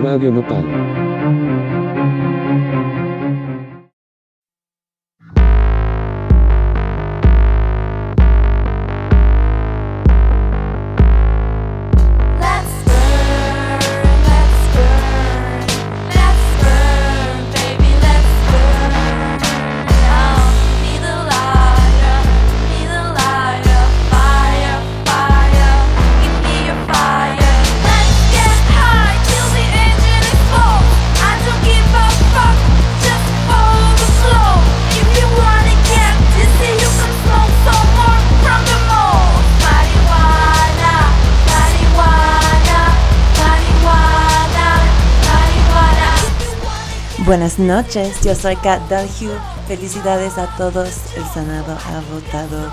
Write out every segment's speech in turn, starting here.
Radio Nopal. Buenas noches, yo soy Kat Dalhue. Felicidades a todos. El Senado ha votado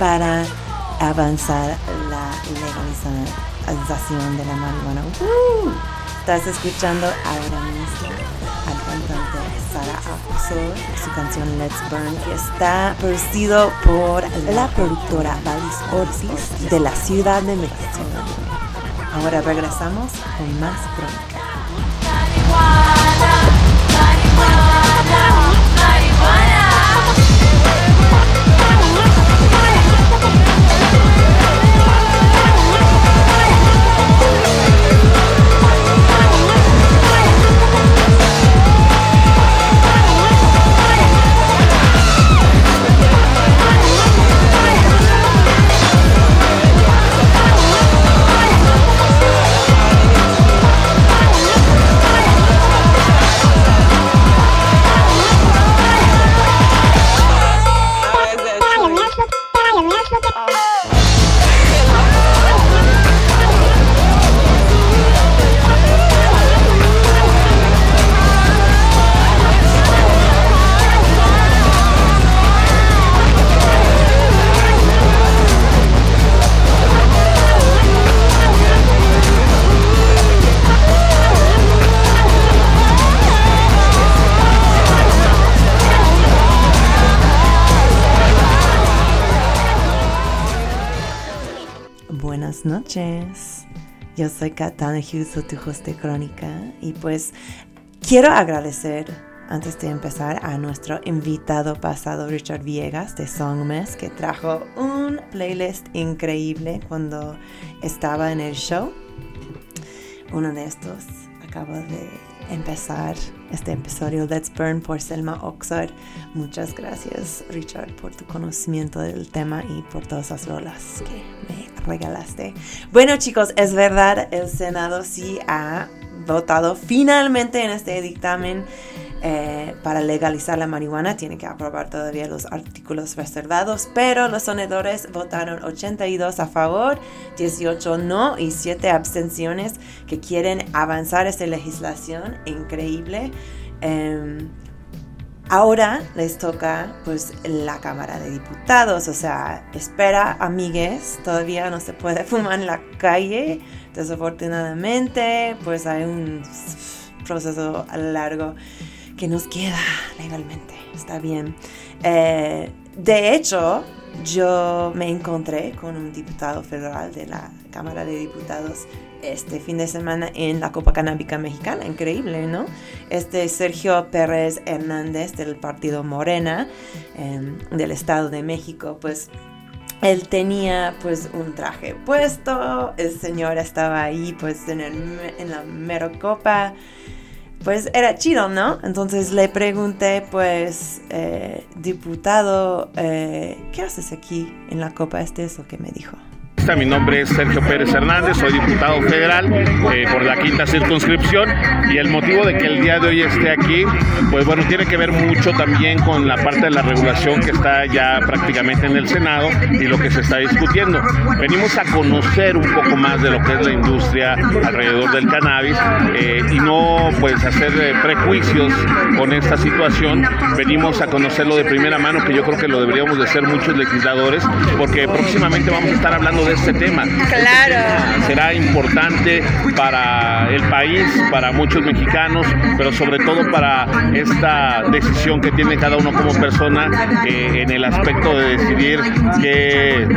para avanzar la legalización de la marihuana. Estás escuchando ahora mismo al cantante Sara Axel, su canción Let's Burn, que está producido por la productora Valis Ortiz de la Ciudad de México. Ahora regresamos con más crónica. Soy Katana Hughes, tu host de Crónica, y pues quiero agradecer antes de empezar a nuestro invitado pasado Richard Viegas de Songmes que trajo un playlist increíble cuando estaba en el show. Uno de estos acaba de empezar este episodio Let's Burn por Selma Oxford. Muchas gracias Richard por tu conocimiento del tema y por todas las rolas que me regalaste. Bueno chicos, es verdad, el Senado sí ha votado finalmente en este dictamen eh, para legalizar la marihuana. Tiene que aprobar todavía los artículos reservados, pero los senadores votaron 82 a favor, 18 no y 7 abstenciones que quieren avanzar esta legislación. Increíble. Em, ahora les toca pues la Cámara de Diputados, o sea, espera amigues, todavía no se puede fumar en la calle, desafortunadamente, pues hay un proceso largo que nos queda legalmente. Está bien. Eh, de hecho, yo me encontré con un diputado federal de la Cámara de Diputados este fin de semana en la Copa Canábica Mexicana. Increíble, ¿no? Este Sergio Pérez Hernández del Partido Morena em, del Estado de México, pues él tenía pues un traje puesto, el señor estaba ahí pues en, el, en la mero copa pues era chido, ¿no? Entonces le pregunté, pues, eh, diputado, eh, ¿qué haces aquí en la Copa? Este es lo que me dijo. Mi nombre es Sergio Pérez Hernández, soy diputado federal eh, por la quinta circunscripción y el motivo de que el día de hoy esté aquí, pues bueno, tiene que ver mucho también con la parte de la regulación que está ya prácticamente en el Senado y lo que se está discutiendo. Venimos a conocer un poco más de lo que es la industria alrededor del cannabis eh, y no pues hacer eh, prejuicios con esta situación. Venimos a conocerlo de primera mano, que yo creo que lo deberíamos de hacer muchos legisladores, porque próximamente vamos a estar hablando de este tema. Este será importante para el país, para muchos mexicanos, pero sobre todo para esta decisión que tiene cada uno como persona eh, en el aspecto de decidir qué,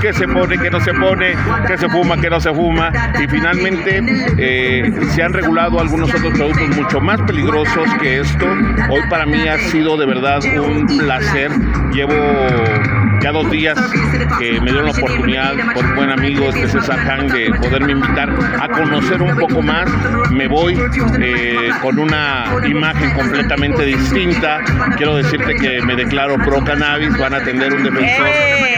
qué se pone, qué no se pone, qué se fuma, qué no se fuma. Y finalmente eh, se han regulado algunos otros productos mucho más peligrosos que esto. Hoy para mí ha sido de verdad un placer. Llevo ya dos días que me dieron la oportunidad por un buen amigo este César Han de poderme invitar a conocer un poco más. Me voy eh, con una imagen completamente distinta. Quiero decirte que me declaro pro cannabis, van a tener un defensor. Eh.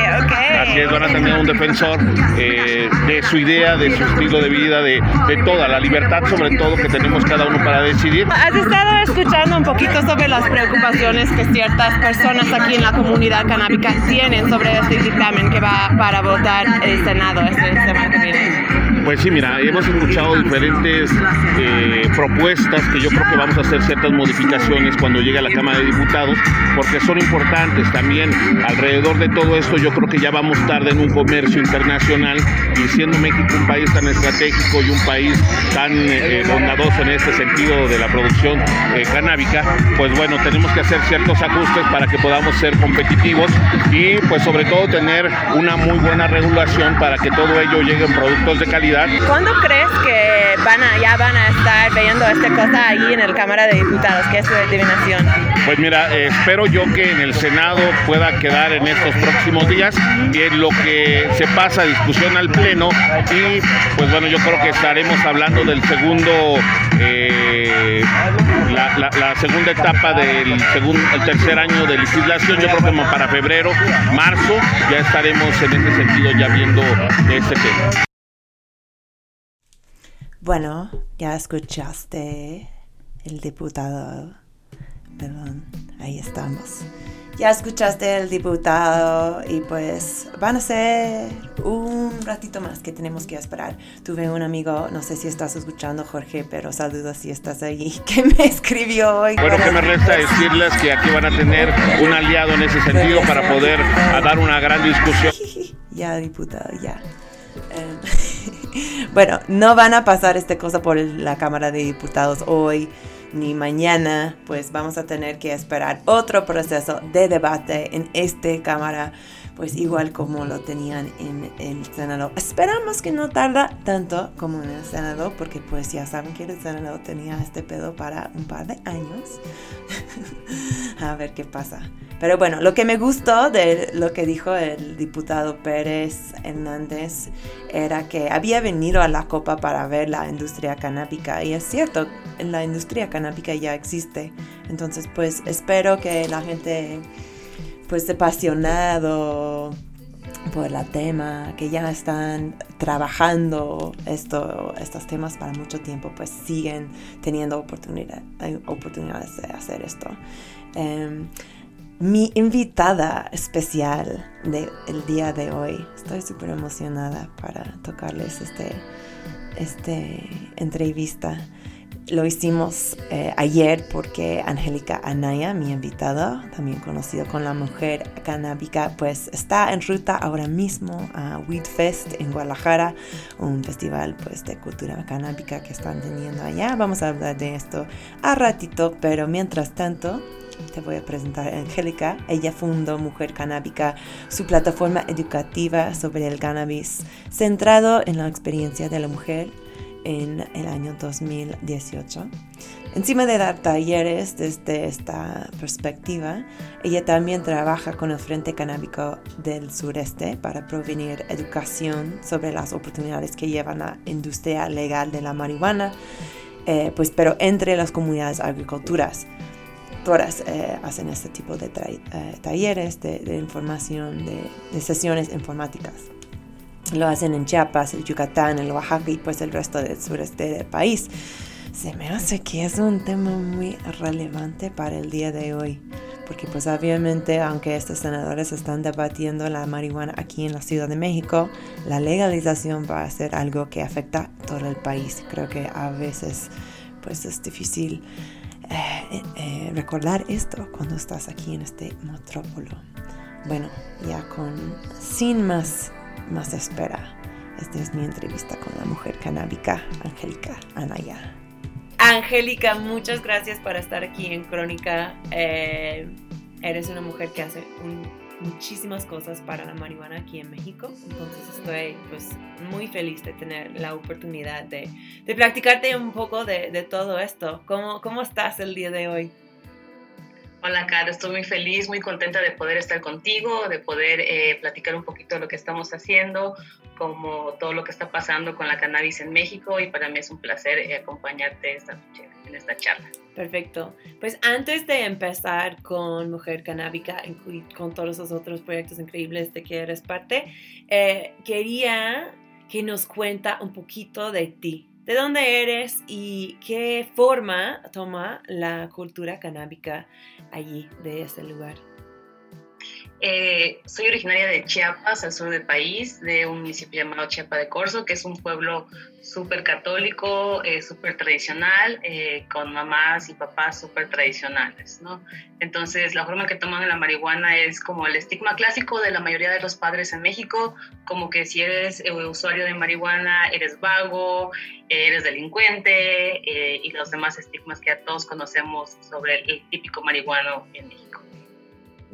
Así es, van a tener un defensor eh, de su idea, de su estilo de vida, de, de toda la libertad, sobre todo que tenemos cada uno para decidir. ¿Has estado escuchando un poquito sobre las preocupaciones que ciertas personas aquí en la comunidad canábica tienen sobre este dictamen que va para votar el Senado este semana que? Pues sí, mira, hemos escuchado diferentes eh, propuestas que yo creo que vamos a hacer ciertas modificaciones cuando llegue a la Cámara de Diputados, porque son importantes también. Alrededor de todo esto, yo creo que ya vamos tarde en un comercio internacional y siendo México un país tan estratégico y un país tan eh, bondadoso en este sentido de la producción eh, canábica, pues bueno, tenemos que hacer ciertos ajustes para que podamos ser competitivos y pues sobre todo tener una muy buena regulación para que todo ello llegue en productos de calidad ¿Cuándo crees que van a, ya van a estar viendo esta cosa ahí en el Cámara de Diputados, que es su adivinación? Pues mira, eh, espero yo que en el Senado pueda quedar en estos próximos días y en lo que se pasa a discusión al Pleno y pues bueno, yo creo que estaremos hablando del segundo, eh, la, la- la segunda etapa del segundo, el tercer año de legislación, yo creo que para febrero, marzo, ya estaremos en ese sentido ya viendo este tema. Bueno, ya escuchaste el diputado. Perdón, ahí estamos. Ya escuchaste el diputado y pues van a ser un ratito más que tenemos que esperar. Tuve un amigo, no sé si estás escuchando Jorge, pero saludos si estás ahí, que me escribió hoy. Bueno, que me resta decirles que aquí van a tener un aliado en ese sentido para poder a dar una gran discusión. Ya, diputado, ya. Eh, bueno, no van a pasar esta cosa por la Cámara de Diputados hoy ni mañana, pues vamos a tener que esperar otro proceso de debate en esta Cámara, pues igual como lo tenían en el Senado. Esperamos que no tarda tanto como en el Senado, porque pues ya saben que el Senado tenía este pedo para un par de años. a ver qué pasa. Pero bueno, lo que me gustó de lo que dijo el diputado Pérez Hernández era que había venido a la copa para ver la industria canábica. Y es cierto, la industria canábica ya existe. Entonces, pues espero que la gente pues apasionado por el tema, que ya están trabajando esto, estos temas para mucho tiempo, pues siguen teniendo oportunidad, eh, oportunidades de hacer esto. Em, mi invitada especial del día de hoy, estoy súper emocionada para tocarles este, este entrevista. Lo hicimos eh, ayer porque Angélica Anaya, mi invitada, también conocido con la mujer canábica, pues está en ruta ahora mismo a Weed Fest en Guadalajara, un festival pues de cultura canábica que están teniendo allá. Vamos a hablar de esto a ratito, pero mientras tanto te voy a presentar a Angélica. Ella fundó Mujer Canábica, su plataforma educativa sobre el cannabis, centrado en la experiencia de la mujer en el año 2018. Encima de dar talleres desde esta perspectiva, ella también trabaja con el Frente Canábico del Sureste para provenir educación sobre las oportunidades que llevan la industria legal de la marihuana, eh, pues, pero entre las comunidades agriculturas todas eh, hacen este tipo de eh, talleres de, de información, de, de sesiones informáticas. Lo hacen en Chiapas, en Yucatán, en Oaxaca y pues el resto del sureste del país. Se me hace que es un tema muy relevante para el día de hoy. Porque pues obviamente, aunque estos senadores están debatiendo la marihuana aquí en la Ciudad de México, la legalización va a ser algo que afecta a todo el país. Creo que a veces pues es difícil eh, eh, recordar esto cuando estás aquí en este metrópolo. Bueno, ya con sin más más espera. Esta es mi entrevista con la mujer canábica, Angélica Anaya. Angélica, muchas gracias por estar aquí en Crónica. Eh, eres una mujer que hace muchísimas cosas para la marihuana aquí en México. Entonces estoy pues muy feliz de tener la oportunidad de, de practicarte un poco de, de, todo esto. ¿Cómo, ¿Cómo estás el día de hoy? Hola, Cara, estoy muy feliz, muy contenta de poder estar contigo, de poder eh, platicar un poquito de lo que estamos haciendo, como todo lo que está pasando con la cannabis en México y para mí es un placer eh, acompañarte esta noche en esta charla. Perfecto. Pues antes de empezar con Mujer Canábica, con todos los otros proyectos increíbles de que eres parte, eh, quería que nos cuenta un poquito de ti, de dónde eres y qué forma toma la cultura canábica allí, de ese lugar. Eh, soy originaria de Chiapas, al sur del país, de un municipio llamado Chiapa de Corzo, que es un pueblo súper católico, eh, súper tradicional, eh, con mamás y papás súper tradicionales, ¿no? Entonces, la forma que toman la marihuana es como el estigma clásico de la mayoría de los padres en México, como que si eres usuario de marihuana, eres vago, eres delincuente, y los demás estigmas que a todos conocemos sobre el típico marihuano en México.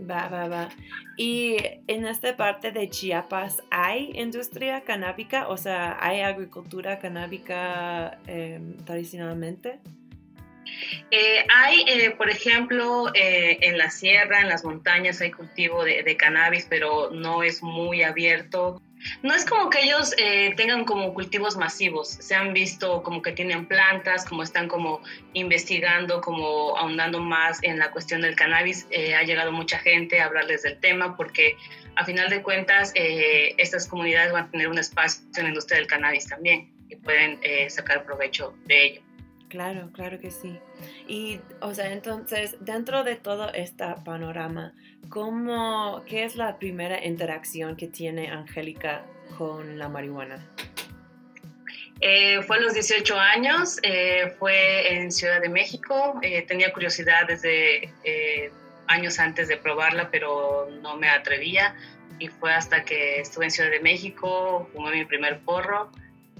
Va, va, va. Y en esta parte de Chiapas, ¿hay industria canábica? O sea, ¿hay agricultura canábica em, tradicionalmente? Eh, hay, eh, por ejemplo, eh, en la sierra, en las montañas, hay cultivo de, de, cannabis, pero no es muy abierto. No es como que ellos eh, tengan como cultivos masivos, se han visto como que tienen plantas, como están como investigando, como ahondando más en la cuestión del cannabis. Eh, ha llegado mucha gente a hablarles del tema porque a final de cuentas eh, estas comunidades van a tener un espacio en la industria del cannabis también y pueden sacar provecho de ello. Claro, claro que sí. Y, o sea, entonces, dentro de todo este panorama, ¿cómo, ¿qué es la primera interacción que tiene Angélica con la marihuana? Eh, fue a los 18 años, eh, fue en Ciudad de México, eh, tenía curiosidad desde años antes de probarla, pero no me atrevía y fue hasta que estuve en Ciudad de México, fumé mi primer porro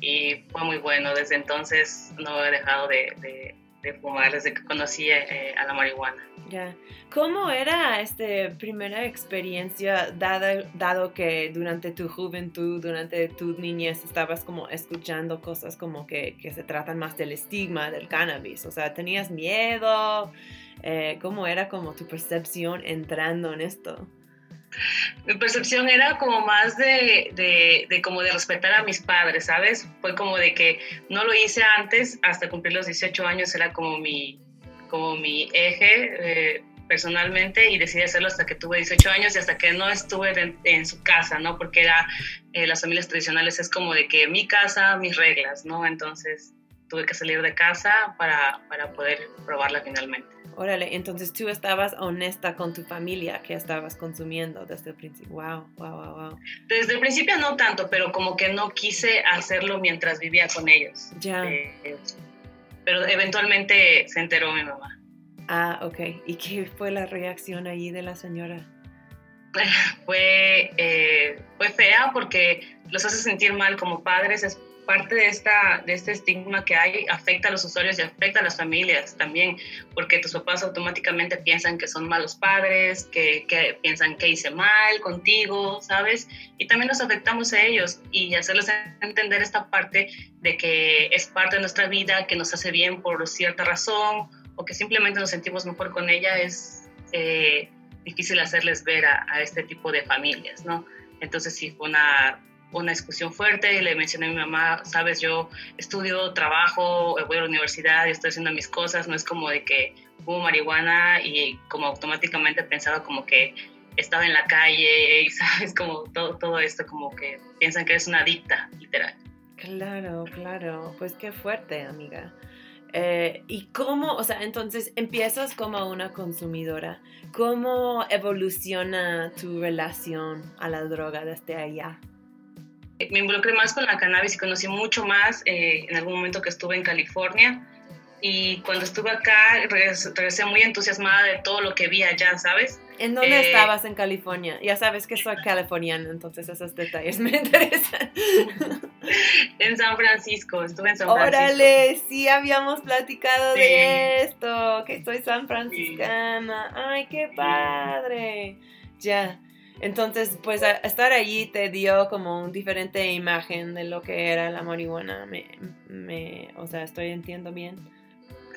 y fue muy bueno. Desde entonces no he dejado de, de, fumar desde que conocí eh, a la marihuana. Ya. ¿Cómo era esta primera experiencia, dado, dado que durante tu juventud, durante tu niñez, estabas como escuchando cosas como que, que se tratan más del estigma del cannabis? O sea, ¿tenías miedo? Eh, ¿Cómo era como tu percepción entrando en esto? Mi percepción era como más de, de, como de respetar a mis padres, ¿sabes? Fue como de que no lo hice antes, hasta cumplir los 18 años era como mi, como mi eje eh, personalmente y decidí hacerlo hasta que tuve 18 años y hasta que no estuve en, su casa, ¿no? Porque era, eh, las familias tradicionales es como de que mi casa, mis reglas, ¿no? Entonces tuve que salir de casa para, para poder probarla finalmente. Órale, entonces tú estabas honesta con tu familia que estabas consumiendo desde el principio. Wow, wow, wow, wow. Desde el principio no tanto, pero como que no quise hacerlo mientras vivía con ellos. Ya. Eh, pero eventualmente se enteró mi mamá. Ah, ok. ¿Y qué fue la reacción ahí de la señora? fue, eh, fue fea porque los hace sentir mal como padres, parte de, esta, de este estigma que hay afecta a los usuarios y afecta a las familias también, porque tus papás automáticamente piensan que son malos padres, que, que piensan que hice mal contigo, ¿sabes? Y también nos afectamos a ellos y hacerles entender esta parte de que es parte de nuestra vida, que nos hace bien por cierta razón o que simplemente nos sentimos mejor con ella es eh, difícil hacerles ver a, a este tipo de familias, ¿no? Entonces sí fue una una discusión fuerte y le mencioné a mi mamá, sabes, yo estudio, trabajo, voy a la universidad estoy haciendo mis cosas, no es como de que hubo marihuana y como automáticamente pensaba como que estaba en la calle y sabes, como todo, todo esto, como que piensan que eres una adicta, literal. Claro, claro, pues qué fuerte, amiga. Eh, ¿Y cómo, o sea, entonces empiezas como una consumidora? ¿Cómo evoluciona tu relación a la droga desde allá? Me involucré más con la cannabis y conocí mucho más eh, en algún momento que estuve en California. Y cuando estuve acá, regresé muy entusiasmada de todo lo que vi allá, ¿sabes? ¿En dónde eh, estabas en California? Ya sabes que soy californiana, entonces esos detalles me interesan. en San Francisco, estuve en San Francisco. Órale, sí habíamos platicado de esto, que soy san franciscana. Ay, qué padre. Ya. Entonces, pues estar allí te dio como una diferente imagen de lo que era la marihuana. Me, me, o sea, estoy entiendo bien.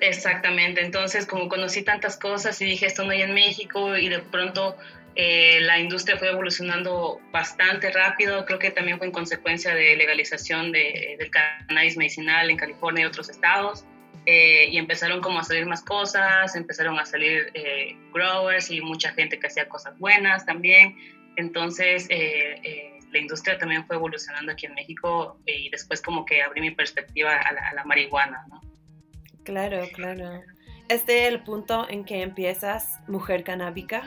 Exactamente, entonces como conocí tantas cosas y dije esto no hay en México y de pronto eh, la industria fue evolucionando bastante rápido, creo que también fue en consecuencia de legalización de, del cannabis medicinal en California y otros estados. Eh, y empezaron como a salir más cosas, empezaron a salir eh, growers y mucha gente que hacía cosas buenas también. Entonces la industria también fue evolucionando aquí en México y después como que abrí mi perspectiva a la, a la marihuana, ¿no? Claro, claro. ¿Este es el punto en que empiezas Mujer Canábica?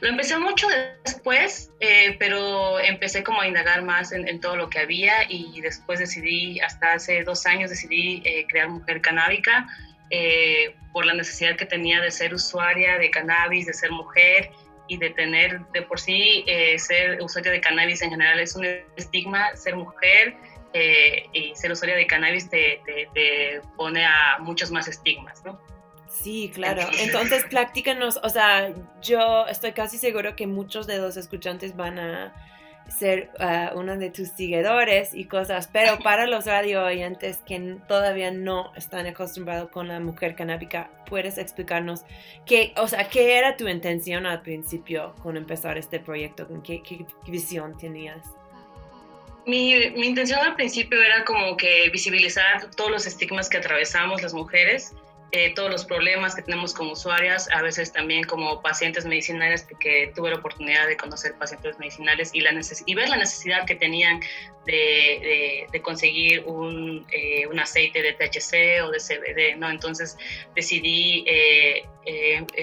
Lo empecé mucho después, eh, pero empecé como a indagar más en, todo lo que había y después decidí, hasta hace dos años decidí eh, crear Mujer Canábica eh, por la necesidad que tenía de ser usuaria de cannabis, de ser mujer y de tener de por sí ser usuaria de cannabis en general es un estigma, ser mujer eh, y ser usuaria de cannabis te, te, pone a muchos más estigmas, ¿no? Sí, claro. Entonces, platícanos, o sea, yo estoy casi seguro que muchos de los escuchantes van a ser uh, uno de tus seguidores y cosas, pero para los radio oyentes que todavía no están acostumbrados con la mujer canábica, ¿puedes explicarnos qué, o sea, qué era tu intención al principio con empezar este proyecto? ¿Qué, qué visión tenías? Mi, mi, intención al principio era como que visibilizar todos los estigmas que atravesamos las mujeres, eh, todos los problemas que tenemos como usuarias, a veces también como pacientes medicinales, porque tuve la oportunidad de conocer pacientes medicinales y, la y ver la necesidad que tenían de, conseguir un, eh, un, aceite de THC o de CBD, ¿no? Entonces decidí eh,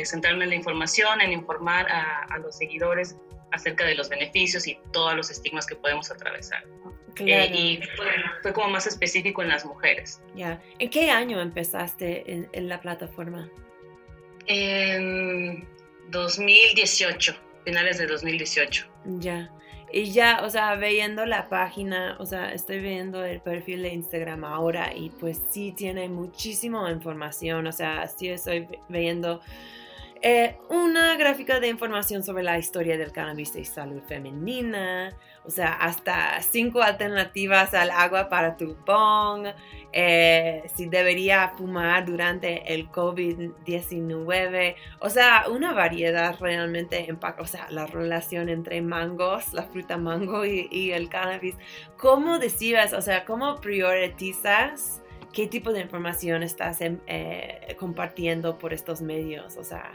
centrarme en la información, en informar a los seguidores acerca de los beneficios y todos los estigmas que podemos atravesar. Eh, y fue, como más específico en las mujeres. Ya. ¿En qué año empezaste en, la plataforma? En 2018, finales de 2018. Ya. Y ya, o sea, viendo la página, o sea, estoy viendo el perfil de Instagram ahora y pues sí tiene muchísima información, o sea, sí estoy viendo eh, una gráfica de información sobre la historia del cannabis y salud femenina, o sea, hasta cinco alternativas al agua para tu bong, eh, si debería fumar durante el COVID-19, o sea, una variedad realmente, o sea, la relación entre mangos, la fruta mango y, el cannabis, ¿cómo decides, o sea, cómo priorizas? ¿Qué tipo de información estás em, eh, compartiendo por estos medios? O sea,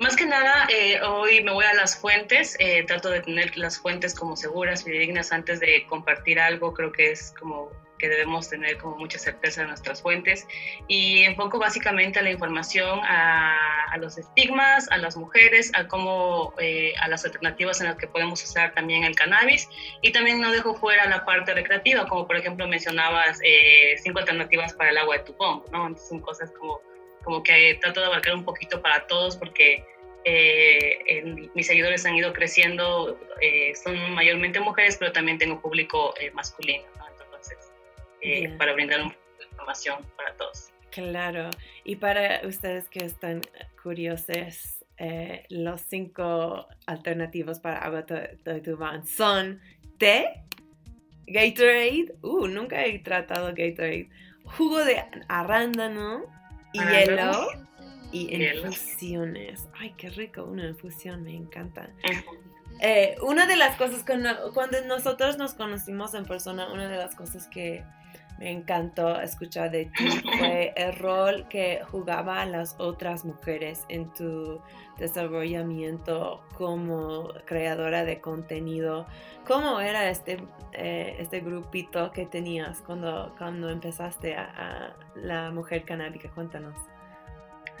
más que nada, eh, hoy me voy a las fuentes, eh, trato de tener las fuentes como seguras, fidedignas antes de compartir algo, creo que es como que debemos tener como mucha certeza de nuestras fuentes. Y enfoco básicamente a la información a, los estigmas, a las mujeres, a cómo, eh, a las alternativas en las que podemos usar también el cannabis. Y también no dejo fuera la parte recreativa, como por ejemplo mencionabas cinco alternativas para el agua de tu ¿no? Entonces son cosas como como que trato de abarcar un poquito para todos porque eh, mis seguidores han ido creciendo, eh, son mayormente mujeres, pero también tengo público eh, masculino, ¿no? Entonces, para brindar un poco de información para todos. Claro, y para ustedes que están curiosos, los cinco alternativos para agua de Tuban son té, Gatorade, uh, nunca he tratado Gatorade, jugo de arándano, y hielo y infusiones. Ay, qué rico, una infusión, me encanta. Eh, una de las cosas, cuando, cuando nosotros nos conocimos en persona, una de las cosas que me encantó escuchar de ti fue el rol que jugaba las otras mujeres en tu desarrollamiento como creadora de contenido. ¿Cómo era este, eh, este grupito que tenías cuando, cuando empezaste a, La Mujer Canábica? Cuéntanos.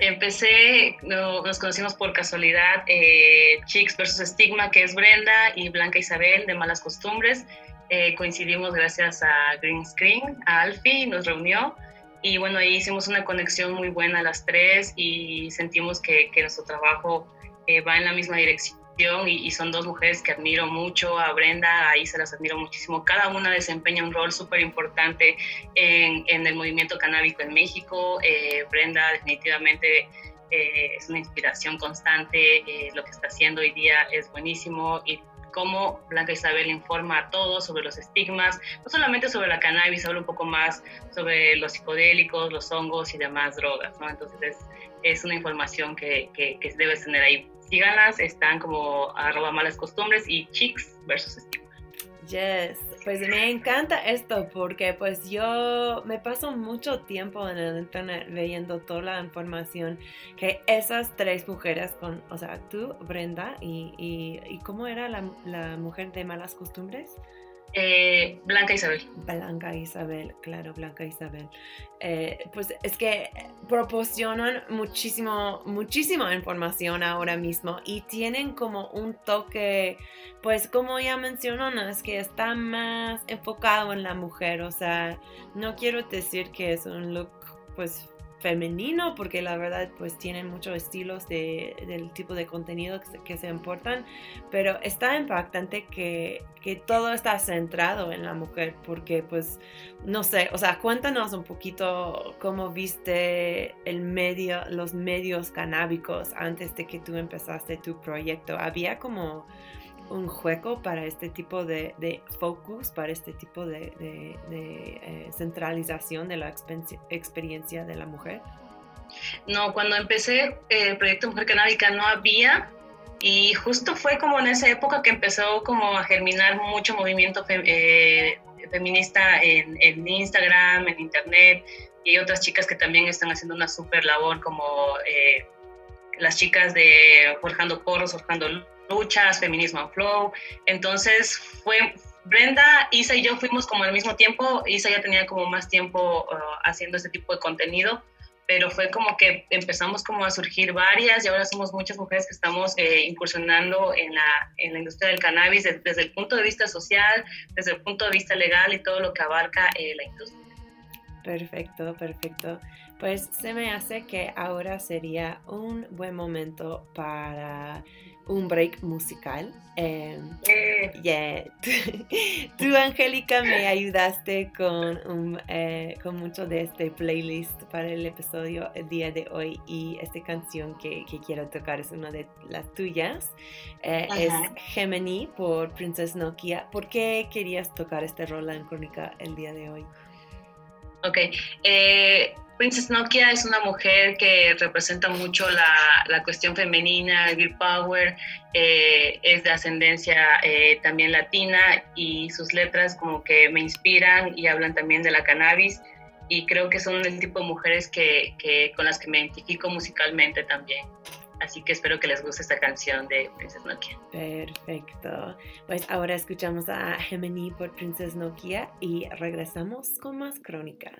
Empecé, nos conocimos por casualidad, eh, Chicks versus Estigma, que es Brenda, y Blanca Isabel de Malas Costumbres. Eh, coincidimos gracias a Green Screen, a Alfie, nos reunió Y bueno, ahí hicimos una conexión muy buena las tres y sentimos que, que nuestro trabajo eh, va en la misma dirección y, son dos mujeres que admiro mucho, a Brenda, a Isa las admiro muchísimo. Cada una desempeña un rol súper importante en, en, el movimiento canábico en México. Eh, Brenda definitivamente eh, es una inspiración constante, eh, lo que está haciendo hoy día es buenísimo y cómo Blanca Isabel informa a todos sobre los estigmas, no solamente sobre la cannabis, habla un poco más sobre los psicodélicos, los hongos y demás drogas, ¿no? Entonces es, es una información que, que, que debes tener ahí están como arroba malas costumbres y chicks versus estigma. Yes, pues me encanta esto porque pues yo me paso mucho tiempo en el internet leyendo toda la información que esas tres mujeres con, o sea, tú, Brenda, y, y, cómo era la mujer de malas costumbres. Eh, Blanca Isabel. Blanca Isabel, claro, Blanca Isabel. Eh, pues es que proporcionan muchísimo, muchísima información ahora mismo y tienen como un toque, pues como ya mencionó, es que está más enfocado en la mujer, o sea, no quiero decir que es un look pues femenino porque la verdad pues tienen muchos estilos de, del tipo de contenido que se, importan pero está impactante que, que, todo está centrado en la mujer porque pues no sé o sea cuéntanos un poquito cómo viste el medio los medios canábicos antes de que tú empezaste tu proyecto. Había como un juego para este tipo de, de focus, para este tipo de, de, eh, centralización de la experiencia de la mujer? No, cuando empecé el proyecto Mujer Canábica no había y justo fue como en esa época que empezó como a germinar mucho movimiento eh, feminista en, en, Instagram, en Internet y hay otras chicas que también están haciendo una súper labor como eh, las chicas de Forjando Porros, Forjando luchas, feminismo flow. Entonces fue Brenda, Isa y yo fuimos como al mismo tiempo. Isa ya tenía como más tiempo uh, haciendo este tipo de contenido, pero fue como que empezamos como a surgir varias y ahora somos muchas mujeres que estamos eh, incursionando en la, en la, industria del cannabis desde, desde, el punto de vista social, desde el punto de vista legal y todo lo que abarca eh, la industria. Perfecto, perfecto. Pues se me hace que ahora sería un buen momento para un break musical. Eh, yeah. Tú, Angélica, me ayudaste con, un, eh, con mucho de este playlist para el episodio el día de hoy y esta canción que, que quiero tocar es una de las tuyas. Eh, es Gemini por Princess Nokia. ¿Por qué querías tocar este rol en crónica el día de hoy? Ok. Princess Nokia es una mujer que representa mucho la, la cuestión femenina, el girl power, eh, es de ascendencia eh, también latina y sus letras como que me inspiran y hablan también de la cannabis y creo que son el tipo de mujeres que, que, con las que me identifico musicalmente también. Así que espero que les guste esta canción de Princess Nokia. Perfecto. Pues ahora escuchamos a Gemini por Princess Nokia y regresamos con más crónica.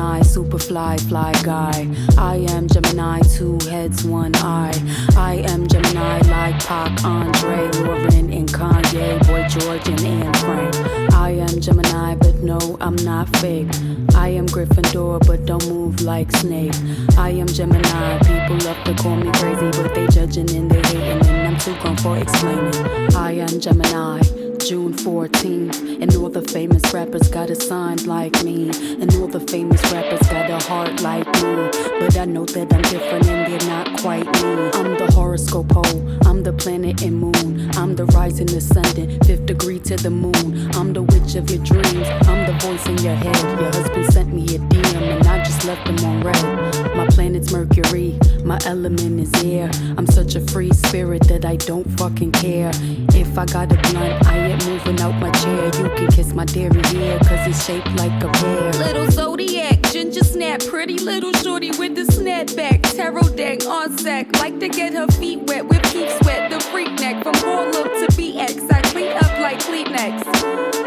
Gemini, super fly, fly guy. I am Gemini, two heads, one eye. I am Gemini, like Pac, Andre, Lauren, and Kanye, Boy George, and Anne Frank. I am Gemini, but no, I'm not fake. I am Gryffindor, but don't move like Snake. I am Gemini, people love to call me crazy, but they judging and they hating, and I'm too grown for explaining. I am Gemini. June 14th. And all the famous rappers got a sign like me. And all the famous rappers got a heart like me. But I know that I'm different and they're not quite me. I'm the horoscope pole, I'm the planet and moon. I'm the rising, ascendant, fifth degree to the moon. I'm the witch of your dreams, I'm the voice in your head. Your husband sent me a DM just left him on red. My planet's Mercury, my element is air. I'm such a free spirit that I don't fucking care. If I got a blunt, I ain't moving out my chair. You can kiss my dairy hair, cause it's shaped like a pear. Little Zodiac, ginger snap, pretty little shorty with the snapback. Tarot deck on sack, like to get her feet wet with peep sweat. The freak neck from Harlem to BX, I clean up like Kleenex.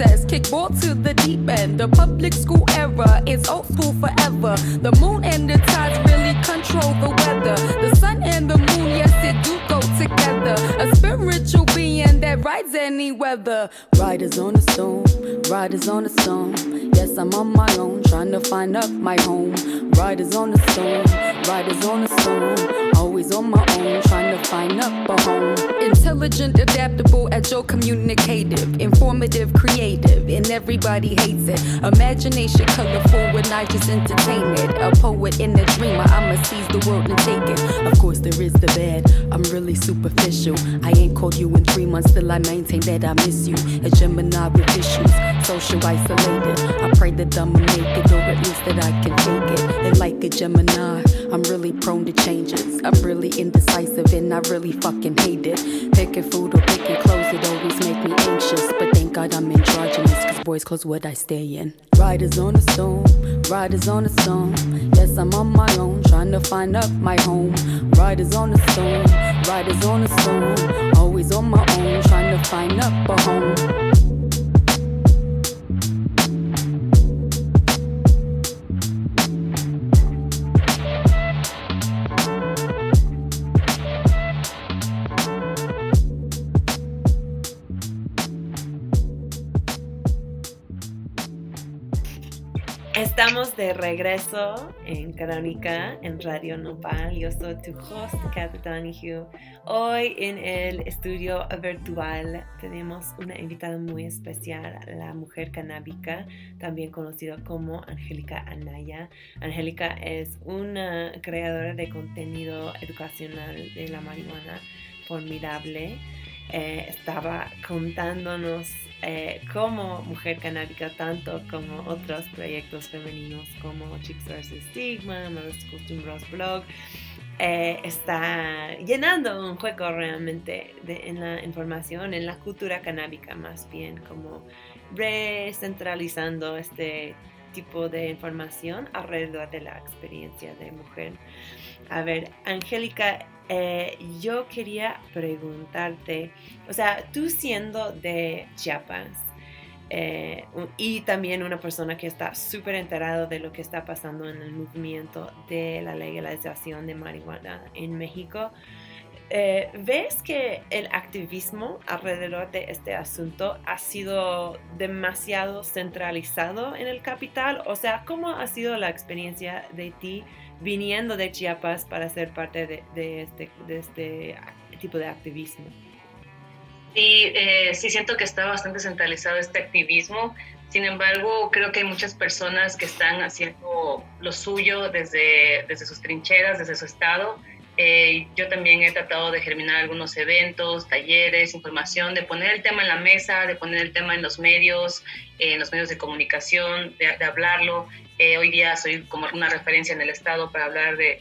I'm kickball to the deep end. The public school era is old school forever. The moon and the tides really control the weather. The sun and the moon, yes, it do go together. A spiritual being that rides any weather. Riders on a stone, riders on a stone. Yes, I'm on my own, trying to find up my home. Riders on a stone, riders on a Always on my own, trying to find up a home. Intelligent, adaptable, agile, communicative, informative, creative, and everybody hates it. Imagination colorful when I just entertain it. A poet and a dreamer, I'ma seize the world and take it. Of course, there is the bad. I'm really superficial. I ain't called you in three months, still I maintain that I miss you. A Gemini with issues, social isolated. I pray that I'ma make it, or at least that I can take it. And like a Gemini, I'm really prone to changes. I'm really indecisive and I really fucking hate it. Picking food or picking clothes, it always make me anxious. But thank God I'm androgynous, cause boys clothes what I stay in. Riders on a stone, riders on a stone. Yes, I'm on my own, trying to find up my home. Riders on a stone, riders on a stone. Always on my own, trying to find up a home. Estamos de regreso en Crónica, en Radio Nopal. Yo soy tu host, Capitán Hugh. Hoy en el estudio virtual tenemos una invitada muy especial, la mujer canábica, también conocida como Angélica Anaya. Angélica es una creadora de contenido educacional de la marihuana formidable. Eh, estaba contándonos eh, como mujer canábica, tanto como otros proyectos femeninos como Chicks vs. Stigma, Malas Costumbros Blog, eh, está llenando un juego realmente en la información, en la cultura canábica más bien, como recentralizando este tipo de información alrededor de la experiencia de mujer. A ver, Angélica, eh, yo quería preguntarte, o sea, tú siendo de Chiapas eh, y también una persona que está súper enterado de lo que está pasando en el movimiento de la legalización de marihuana en México, eh, ¿ves que el activismo alrededor de este asunto ha sido demasiado centralizado en el capital? O sea, ¿cómo ha sido la experiencia de ti? Viniendo de Chiapas para ser parte de, este, de este tipo de activismo. Sí, eh, sí siento que está bastante centralizado este activismo. Sin embargo, creo que hay muchas personas que están haciendo lo suyo desde, desde sus trincheras, desde su estado. Eh, yo también he tratado de germinar algunos eventos, talleres, información, de poner el tema en la mesa, de poner el tema en los medios, en los medios de comunicación, de, de hablarlo. Eh, hoy día soy como una referencia en el Estado para hablar de,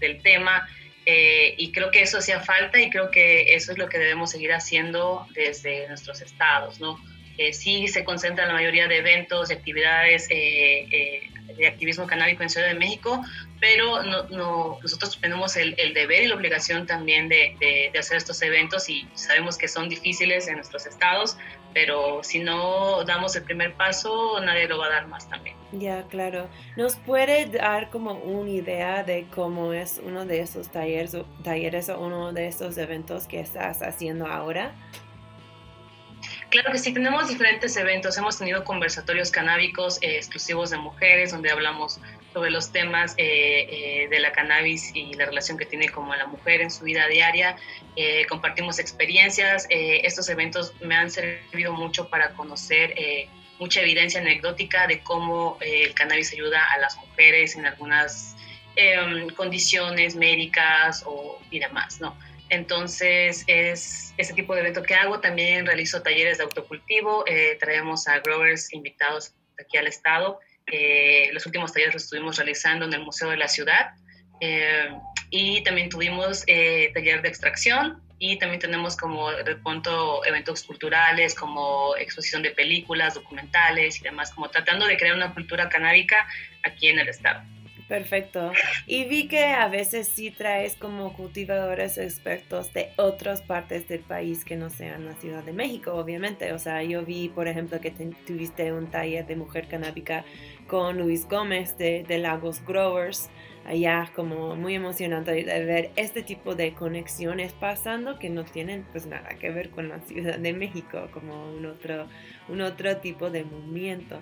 del tema eh, y creo que eso hacía falta y creo que eso es lo que debemos seguir haciendo desde nuestros estados, ¿no? Eh, sí se concentra la mayoría de eventos y actividades de activismo canábico en Ciudad de México, pero no, nosotros tenemos el, deber y la obligación también de, de, hacer estos eventos y sabemos que son difíciles en nuestros estados, pero si no damos el primer paso, nadie lo va a dar más también. Ya, claro. ¿Nos puede dar como una idea de cómo es uno de esos talleres, talleres o uno de esos eventos que estás haciendo ahora? Claro que sí, tenemos diferentes eventos. Hemos tenido conversatorios canábicos eh, exclusivos de mujeres, donde hablamos sobre los temas eh, eh, de la cannabis y la relación que tiene como la mujer en su vida diaria. compartimos experiencias. estos eventos me han servido mucho para conocer mucha evidencia anecdótica de cómo el cannabis ayuda a las mujeres en algunas em, condiciones médicas o, y demás, ¿no? Entonces, es ese tipo de evento que hago. También realizo talleres de autocultivo. Eh, traemos a growers invitados aquí al estado. Eh, los últimos talleres los estuvimos realizando en el Museo de la Ciudad. Eh, y también tuvimos taller de extracción y también tenemos como de pronto eventos culturales como exposición de películas, documentales y demás, como tratando de crear una cultura canábica aquí en el estado. Perfecto. Y vi que a veces sí traes como cultivadores expertos de otras partes del país que no sean la Ciudad de México, obviamente. O sea, yo vi, por ejemplo, que te- tuviste un taller de mujer canábica con Luis Gómez de, Lagos Growers. Allá como muy emocionante de ver este tipo de conexiones pasando que no tienen pues nada que ver con la Ciudad de México, como otro, un otro tipo de movimiento.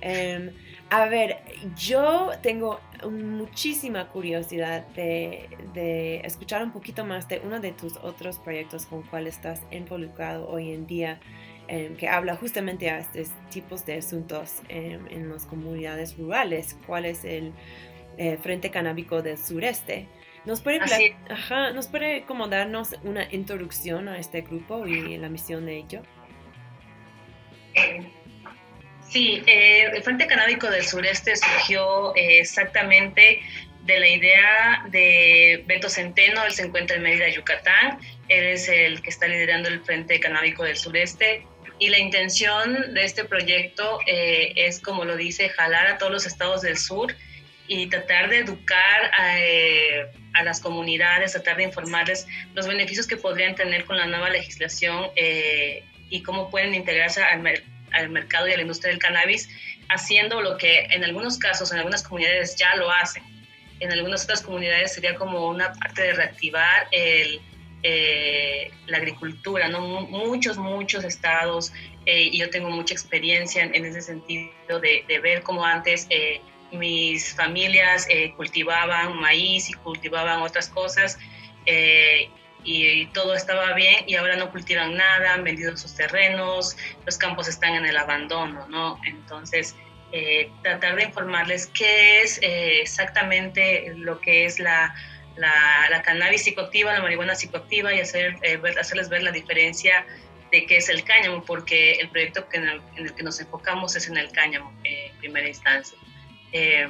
Em, a ver, yo tengo muchísima curiosidad de, de escuchar un poquito más de uno de tus otros proyectos con cual estás involucrado hoy en día, em, que habla justamente a estos tipos de asuntos em, en las comunidades rurales. ¿Cuál es el eh, Frente Canábico del Sureste? ¿Nos puede, Ajá, ¿Nos puede como darnos una introducción a este grupo y la misión de ello? Sí, eh, el Frente Canábico del Sureste surgió eh, exactamente de la idea de Beto Centeno, él se encuentra en Mérida, Yucatán, él es el que está liderando el Frente Canábico del Sureste y la intención de este proyecto eh, es, como lo dice, jalar a todos los estados del sur y tratar de educar a, eh, a las comunidades, tratar de informarles los beneficios que podrían tener con la nueva legislación eh, y cómo pueden integrarse al al mercado y a la industria del cannabis, haciendo lo que en algunos casos, en algunas comunidades ya lo hacen. En algunas otras comunidades sería como una parte de reactivar el, eh, la agricultura, ¿no? Muchos, muchos estados, eh, y yo tengo mucha experiencia en, en ese sentido de, de, ver cómo antes eh, mis familias eh, cultivaban maíz y cultivaban otras cosas y todo estaba bien y ahora no cultivan nada, han vendido sus terrenos, los campos están en el abandono, ¿no? Entonces, eh, tratar de informarles qué es eh, exactamente lo que es la, la, la, cannabis psicoactiva, la marihuana psicoactiva y hacer, eh, ver, hacerles ver la diferencia de qué es el cáñamo, porque el proyecto que en, el, en, el, que nos enfocamos es en el cáñamo en primera instancia. Eh,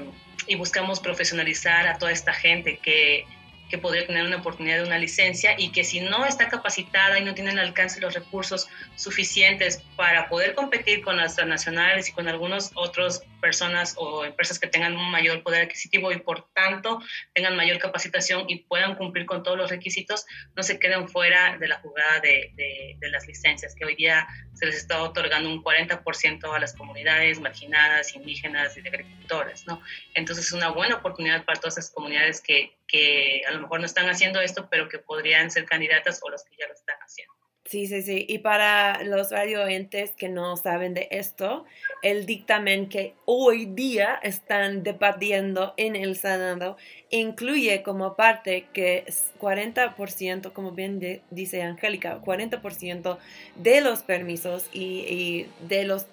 y buscamos profesionalizar a toda esta gente que que podría tener una oportunidad de una licencia y que si no está capacitada y no tiene el alcance y los recursos suficientes para poder competir con las transnacionales y con algunas otras personas o empresas que tengan un mayor poder adquisitivo y por tanto tengan mayor capacitación y puedan cumplir con todos los requisitos, no se queden fuera de la jugada de, las licencias, que hoy día se les está otorgando un 40% a las comunidades marginadas, indígenas y de agricultores, ¿no? Entonces es una buena oportunidad para todas esas comunidades que, que a lo mejor no están haciendo esto, pero que podrían ser candidatas o las que ya lo están haciendo. Sí, sí, sí. Y para los radioentes que no saben de esto, el dictamen que hoy día están debatiendo en el Senado incluye como parte que 40%, como bien de, dice Angélica, 40% de los permisos y, y, de los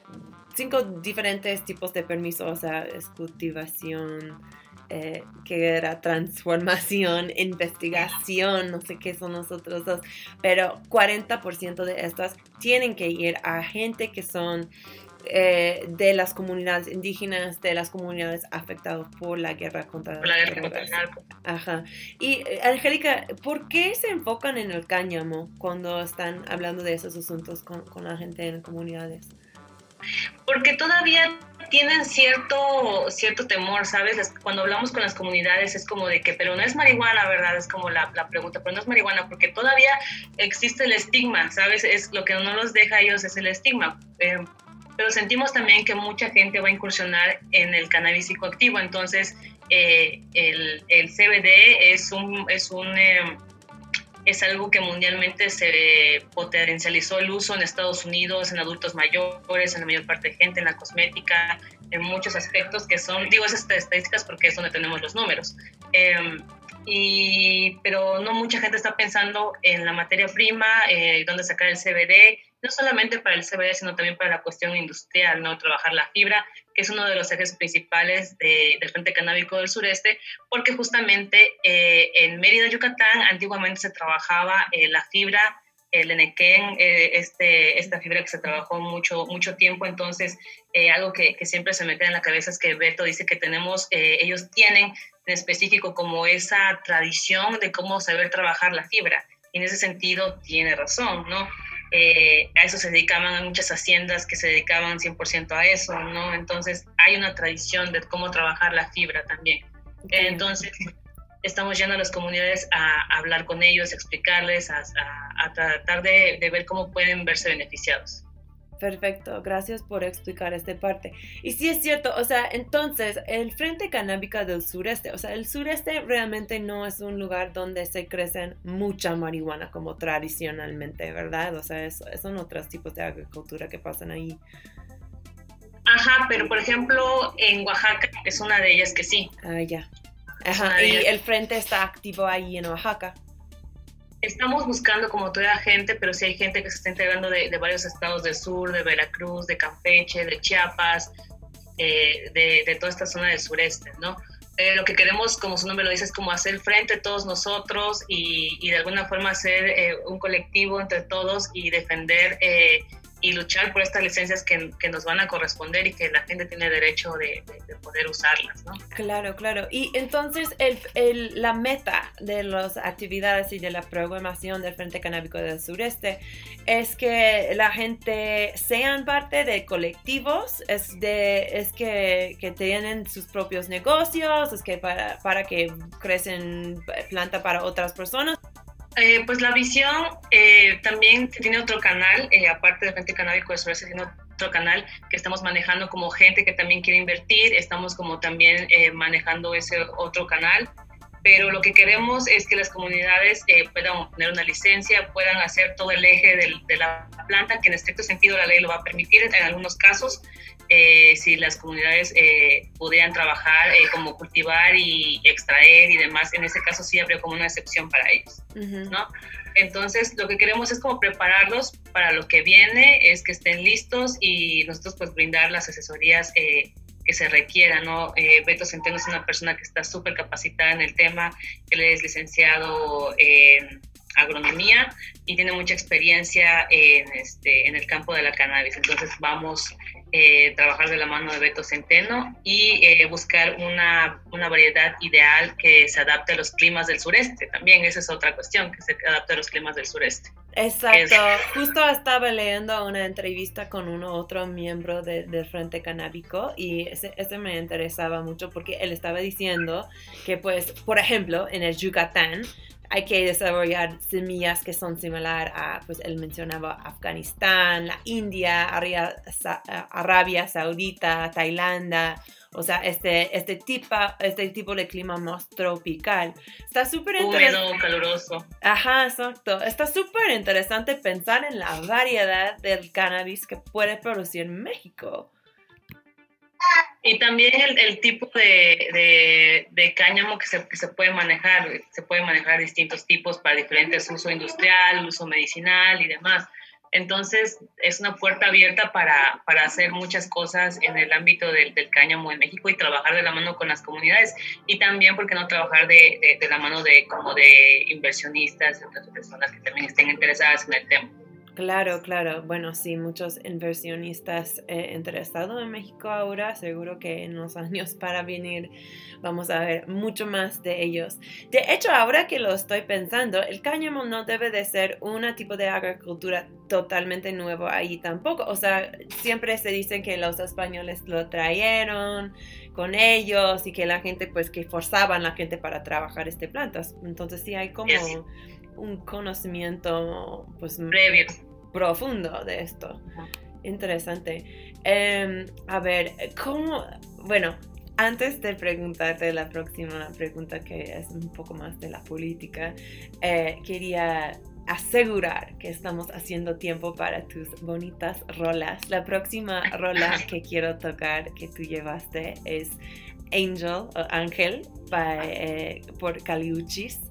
cinco diferentes tipos de permisos, o sea, es cultivación, eh, que era transformación, investigación, no sé qué son los otros dos, pero 40% de estas tienen que ir a gente que son eh, de las comunidades indígenas, de las comunidades afectadas por la guerra contra la guerra contra el narco. Ajá. Y Angélica, ¿por qué se enfocan en el cáñamo cuando están hablando de esos asuntos con, con la gente en comunidades? Porque todavía tienen cierto, cierto temor, ¿sabes? Cuando hablamos con las comunidades es como de que, pero no es marihuana, ¿verdad? Es como la, la, pregunta, pero no es marihuana porque todavía existe el estigma, ¿sabes? Es lo que no los deja a ellos es el estigma. Eh, pero sentimos también que mucha gente va a incursionar en el cannabis psicoactivo, entonces eh, el, el, CBD es un... Es un eh, es algo que mundialmente se potencializó el uso en Estados Unidos, en adultos mayores, en la mayor parte de gente, en la cosmética, en muchos aspectos que son, digo esas estadísticas porque es donde tenemos los números. Eh, y, pero no mucha gente está pensando en la materia prima, eh, dónde sacar el CBD, no solamente para el CBD, sino también para la cuestión industrial, ¿no? Trabajar la fibra, que es uno de los ejes principales de, del Frente Canábico del Sureste, porque justamente eh, en Mérida, Yucatán, antiguamente se trabajaba eh, la fibra, el enequén, eh, este, esta fibra que se trabajó mucho, mucho tiempo, entonces algo que, que, siempre se me queda en la cabeza es que Beto dice que tenemos, ellos tienen en específico como esa tradición de cómo saber trabajar la fibra, y en ese sentido tiene razón, ¿no? Eh, a eso se dedicaban muchas haciendas que se dedicaban 100% a eso, ¿no? Entonces hay una tradición de cómo trabajar la fibra también. Entonces, estamos yendo a las comunidades a, hablar con ellos, a explicarles, a, a tratar de, de ver cómo pueden verse beneficiados. Perfecto, gracias por explicar esta parte. Y sí es cierto, o sea, entonces el Frente Canábica del Sureste, o sea, el sureste realmente no es un lugar donde se crecen mucha marihuana como tradicionalmente, ¿verdad? O sea, son otros tipos de agricultura que pasan ahí. Ajá, pero por ejemplo, en Oaxaca es una de ellas que sí. Ah, ya. Ajá, y el frente está activo ahí en Oaxaca. Estamos buscando como toda gente, pero sí hay gente que se está integrando de, varios estados del sur, de Veracruz, de Campeche, de Chiapas, eh, de, toda esta zona del sureste, ¿no? Eh, lo que queremos, como su nombre lo dice, es como hacer frente todos nosotros y, de alguna forma hacer eh, un colectivo entre todos y defender y luchar por estas licencias que, que, nos van a corresponder y que la gente tiene derecho de, de, poder usarlas, ¿no? Claro, claro. Y entonces el, el, la meta de las actividades y de la programación del Frente Canábico del Sureste es que la gente sean parte de colectivos, es, de, es que, que tienen sus propios negocios, es que para, para que crecen planta para otras personas. Eh, pues la visión eh, también tiene otro canal, eh, aparte de Frente Canábico de Sureste, tiene otro canal que estamos manejando como gente que también quiere invertir, estamos como también manejando ese otro canal, pero lo que queremos es que las comunidades puedan obtener una licencia, puedan hacer todo el eje de la planta, que en estricto sentido la ley lo va a permitir en algunos casos, eh, si las comunidades eh, pudieran trabajar eh, como cultivar y extraer y demás, en ese caso sí habría como una excepción para ellos, ¿no? Entonces, lo que queremos es como prepararlos para lo que viene, es que estén listos y nosotros pues brindar las asesorías que se requieran, ¿no? Beto Centeno es una persona que está súper capacitada en el tema, él es licenciado en agronomía y tiene mucha experiencia en, este, en el campo de la cannabis. Entonces vamos eh, trabajar de la mano de Beto Centeno y eh, buscar una, una, variedad ideal que se adapte a los climas del sureste. También esa es otra cuestión, que se adapte a los climas del sureste. Exacto. Justo estaba leyendo una entrevista con uno otro miembro del Frente Canábico y ese, ese, me interesaba mucho porque él estaba diciendo que, pues, por ejemplo, en el Yucatán, hay que desarrollar semillas que son similar a, pues él mencionaba Afganistán, la India, Arabia Saudita, Tailandia, o sea, este, este, tipo, este tipo de clima más tropical. Está súper interesante. Húmedo, caluroso. Ajá, exacto. Está súper interesante pensar en la variedad del cannabis que puede producir México. Y también el, tipo de, de, cáñamo que se, que se, puede manejar, se puede manejar distintos tipos para diferentes uso industrial, uso medicinal y demás. Entonces es una puerta abierta para, para hacer muchas cosas en el ámbito del, del, cáñamo en México y trabajar de la mano con las comunidades y también, ¿por qué no trabajar de, de, de la mano de, como de inversionistas, de otras personas que también estén interesadas en el tema? Claro, claro. Bueno, sí, muchos inversionistas eh, interesados en México ahora, seguro que en los años para venir vamos a ver mucho más de ellos. De hecho, ahora que lo estoy pensando, el cáñamo no debe de ser un tipo de agricultura totalmente nuevo ahí tampoco. O sea, siempre se dice que los españoles lo trajeron con ellos y que la gente, pues, que forzaban a la gente para trabajar este plantas. Entonces sí hay como un conocimiento pues previo profundo de esto. Interesante. Em, a ver, ¿cómo? Bueno, antes de preguntarte la próxima pregunta que es un poco más de la política, eh, quería asegurar que estamos haciendo tiempo para tus bonitas rolas. La próxima rola que quiero tocar que tú llevaste es Angel o Ángel eh, por Caliuchis.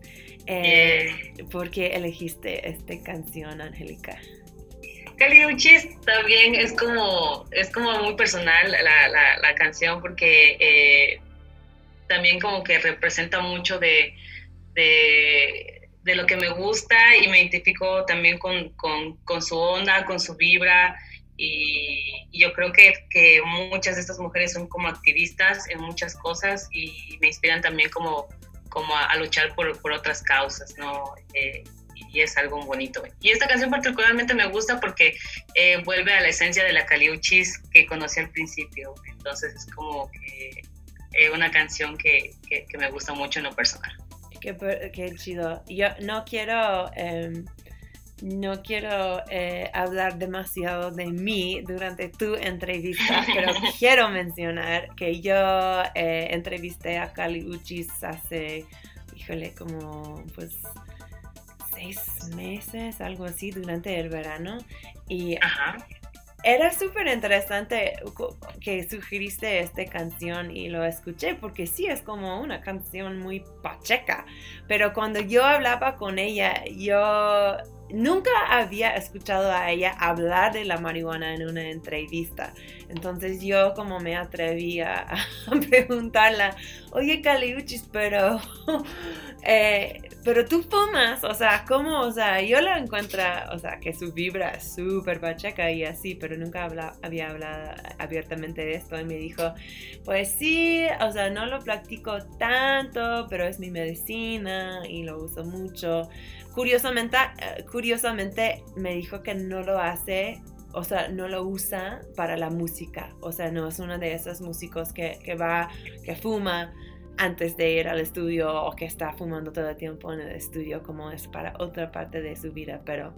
Eh, ¿Por qué elegiste esta canción, Angélica? Caliuchis también es como, es como muy personal la, la, canción porque eh, también como que representa mucho de, de, lo que me gusta y me identifico también con, con, con su onda, con su vibra y, y yo creo que, que, muchas de estas mujeres son como activistas en muchas cosas y me inspiran también como como a, luchar por, por, otras causas, ¿no? Eh, y es algo bonito. Y esta canción particularmente me gusta porque eh, vuelve a la esencia de la caliuchis que conocí al principio. Entonces es como que eh, una canción que, que, que, me gusta mucho en lo personal. Qué, qué chido. Yo no quiero... Eh, no quiero eh, hablar demasiado de mí durante tu entrevista, pero quiero mencionar que yo eh, entrevisté a Kali Uchis hace, híjole, como pues seis meses, algo así, durante el verano. Y Ajá. era súper interesante que sugeriste esta canción y lo escuché porque sí es como una canción muy pacheca. Pero cuando yo hablaba con ella, yo nunca había escuchado a ella hablar de la marihuana en una entrevista. Entonces yo como me atreví a, a preguntarla, oye Caliuchis, pero, eh, pero tú fumas, o sea, ¿cómo? O sea, yo la encuentro, o sea, que su vibra es súper pacheca y así, pero nunca habla, había hablado abiertamente de esto y me dijo, pues sí, o sea, no lo practico tanto, pero es mi medicina y lo uso mucho. Curiosamente, curiosamente me dijo que no lo hace o sea, no lo usa para la música. O sea, no es uno de esos músicos que, que, va, que fuma antes de ir al estudio o que está fumando todo el tiempo en el estudio como es para otra parte de su vida, pero...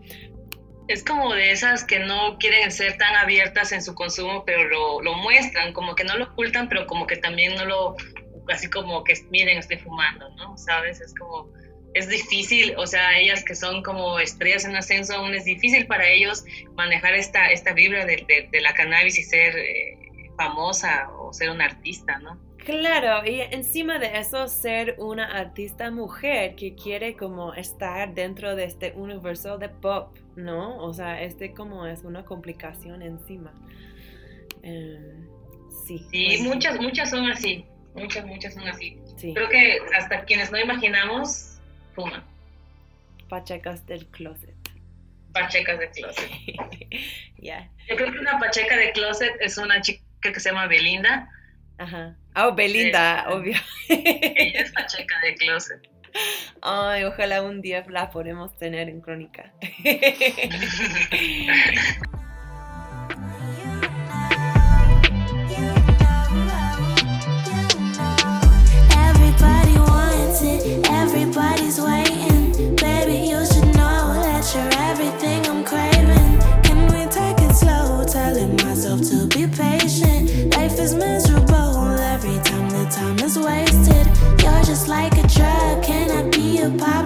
Es como de esas que no quieren ser tan abiertas en su consumo, pero lo, muestran, como que no lo ocultan, pero como que también no lo, así como que miren, estoy fumando, ¿no? ¿Sabes? Es como es difícil, o sea, ellas que son como estrellas en ascenso, aún es difícil para ellos manejar esta, esta vibra de, de, de la cannabis y ser eh, famosa o ser una artista, ¿no? Claro, y encima de eso ser una artista mujer que quiere como estar dentro de este universo de pop, ¿no? O sea, este como es una complicación encima. Um, sí. Sí, pues, muchas, muchas son así, muchas, muchas son así. Sí. Creo que hasta quienes no imaginamos fuman. Pachecas del closet. Pachecas del closet. yeah. Yo creo que una pacheca de closet es una chica que se llama Belinda. Ajá. Oh, Belinda, sí. obvio. Ella es pacheca de closet. Ay, ojalá un día la podemos tener en crónica. Everybody's waiting, baby. You should know that you're everything I'm craving. Can we take it slow? Telling myself to be patient. Life is miserable I be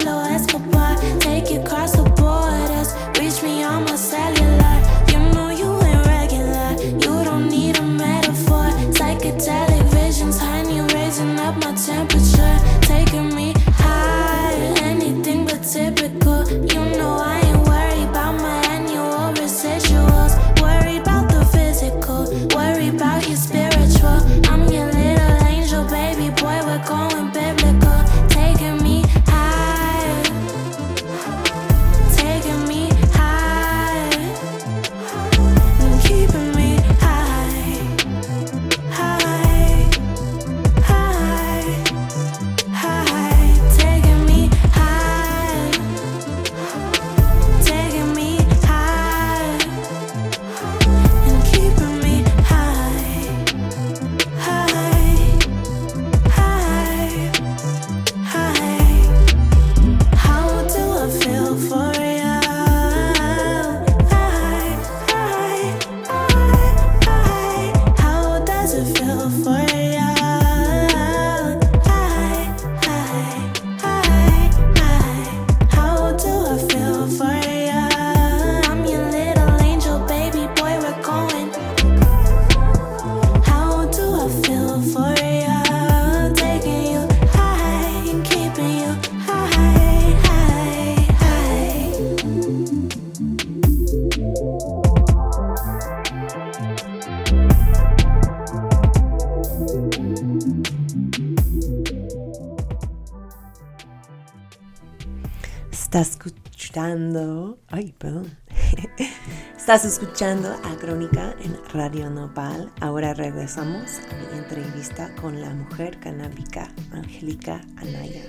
Estás escuchando a Crónica en Radio Nopal. Ahora regresamos a mi entrevista con la mujer canábica Angélica Anaya.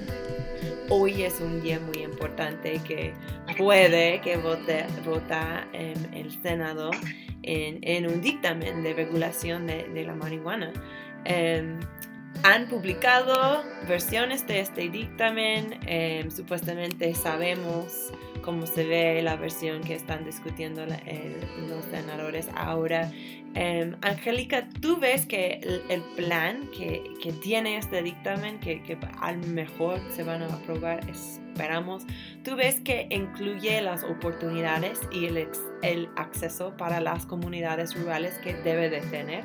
Hoy es un día muy importante que puede que vote, vota en el Senado en, en, un dictamen de regulación de, de la marihuana. Um, han publicado versiones de este dictamen. em, supuestamente sabemos cómo se ve la versión que están discutiendo la- el- los senadores ahora. Em, Angélica, ¿tú ves que el, el plan que, que tiene este dictamen, que, que a lo mejor se van a aprobar, esperamos, ¿tú ves que incluye las oportunidades y el, el acceso para las comunidades rurales que debe de tener?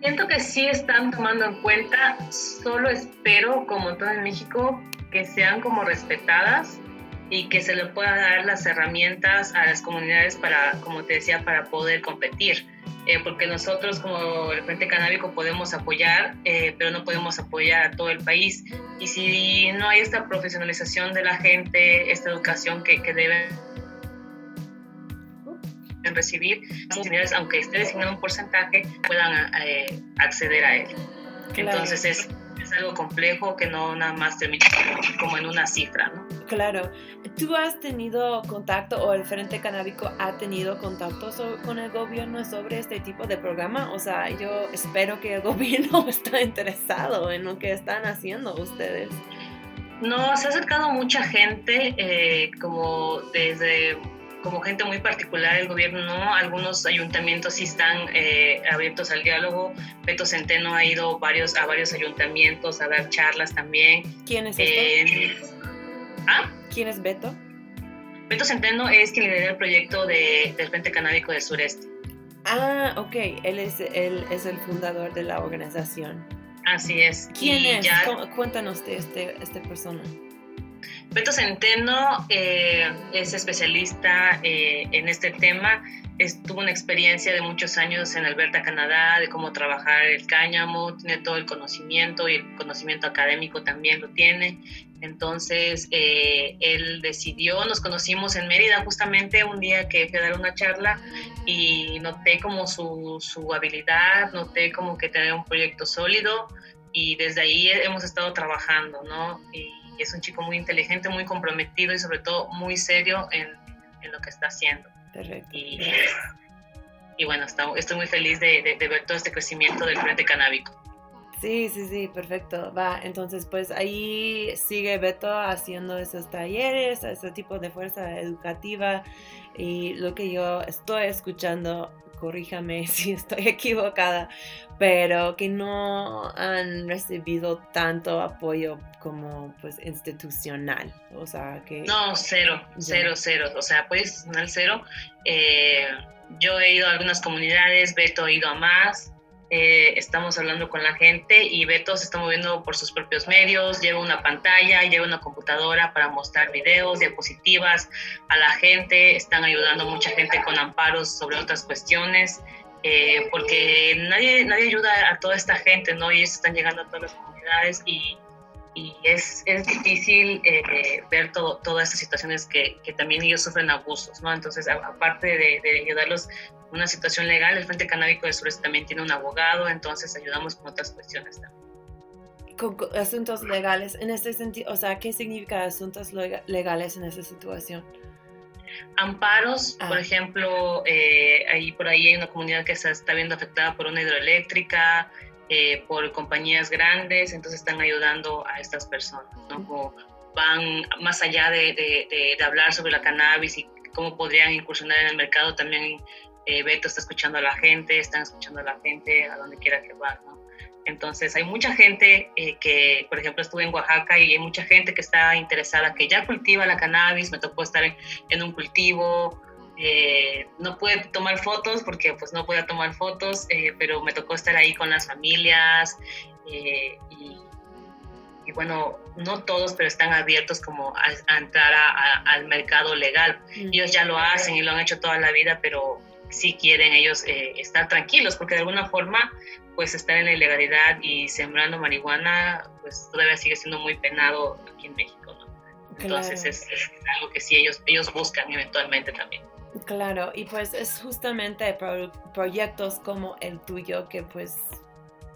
Siento que sí están tomando en cuenta, solo espero, como todo en México, que sean como respetadas y que se le pueda dar las herramientas a las comunidades para, como te decía, para poder competir. Eh, porque nosotros como el Frente Canábico podemos apoyar, eh, pero no podemos apoyar a todo el país. Y si no hay esta profesionalización de la gente, esta educación que, que deben recibir, las comunidades, aunque esté designado un porcentaje, puedan eh, acceder a él. Entonces es, es algo complejo que no nada más termina como, como en una cifra, ¿no? Claro. ¿Tú has tenido contacto o el Frente Canábico ha tenido contacto con el gobierno sobre este tipo de programa? O sea, yo espero que el gobierno está interesado en lo que están haciendo ustedes. No, se ha acercado mucha gente, eh, como desde como gente muy particular el gobierno no, algunos ayuntamientos sí están eh, abiertos al diálogo. Beto Centeno ha ido varios, a varios ayuntamientos a dar charlas también. ¿Quién es? Eh, ¿Ah? ¿Quién es Beto? Beto Centeno es quien lidera el proyecto de, del Frente Canábico del Sureste. Ah, ok. Él es, él es el fundador de la organización. Así es. ¿Quién Y es? ya- Cuéntanos de este, esta persona. Beto Centeno eh, es especialista eh, en este tema. Tuvo una experiencia de muchos años en Alberta, Canadá, de cómo trabajar el cáñamo, tiene todo el conocimiento y el conocimiento académico también lo tiene. Entonces, eh, él decidió, nos conocimos en Mérida justamente un día que fui a dar una charla y noté como su, su habilidad, noté como que tenía un proyecto sólido y desde ahí hemos estado trabajando, ¿no? Y es un chico muy inteligente, muy comprometido y sobre todo muy serio en, en lo que está haciendo. Y, y bueno, está- estoy muy feliz de, de- de ver todo este crecimiento del Frente Canábico. Sí, sí, sí, perfecto. Va, entonces pues ahí sigue Beto haciendo esos talleres, ese tipo de fuerza educativa y lo que yo estoy escuchando, corríjame si estoy equivocada, pero que no han recibido tanto apoyo como pues institucional. O sea, que... No, cero, cero, cero. O sea, apoyo institucional cero. Eh, yo he ido a algunas comunidades, Beto ha ido a más. Eh, estamos hablando con la gente y Beto se está moviendo por sus propios medios, lleva una pantalla, lleva una computadora para mostrar videos, diapositivas a la gente, están ayudando mucha gente con amparos sobre otras cuestiones, eh, porque nadie, nadie ayuda a toda esta gente, ¿no? Y ellos están llegando a todas las comunidades y, y es, es difícil eh, ver todo, todas estas situaciones que, que también ellos sufren abusos, ¿no? Entonces, a- aparte de, de ayudarlos en una situación legal, el Frente Canábico del Sureste también tiene un abogado, entonces ayudamos con otras cuestiones también. con- asuntos legales en este sentido, o sea, ¿qué significa asuntos lega- legales en esa situación? Amparos, Ah. por ejemplo, eh, ahí por ahí hay una comunidad que se está viendo afectada por una hidroeléctrica, eh, por compañías grandes, entonces están ayudando a estas personas, ¿no? Como van más allá de, de- de- de hablar sobre la cannabis y cómo podrían incursionar en el mercado, también eh, Beto está escuchando a la gente, están escuchando a la gente a donde quiera que van, ¿no? Entonces hay mucha gente eh, que, por ejemplo, estuve en Oaxaca y hay mucha gente que está interesada, que ya cultiva la cannabis, me tocó estar en, en un cultivo, eh, no pude tomar fotos porque pues no podía tomar fotos, eh, pero me tocó estar ahí con las familias eh, y, y bueno, no todos, pero están abiertos como a, a entrar a- a- al mercado legal. Ellos ya lo hacen y lo han hecho toda la vida, pero sí quieren ellos eh, estar tranquilos porque de alguna forma pues estar en la ilegalidad y sembrando marihuana pues todavía sigue siendo muy penado aquí en México, ¿no? Entonces Claro. es, es algo que sí ellos, ellos buscan eventualmente también. Claro, y pues es justamente pro- proyectos como el tuyo que pues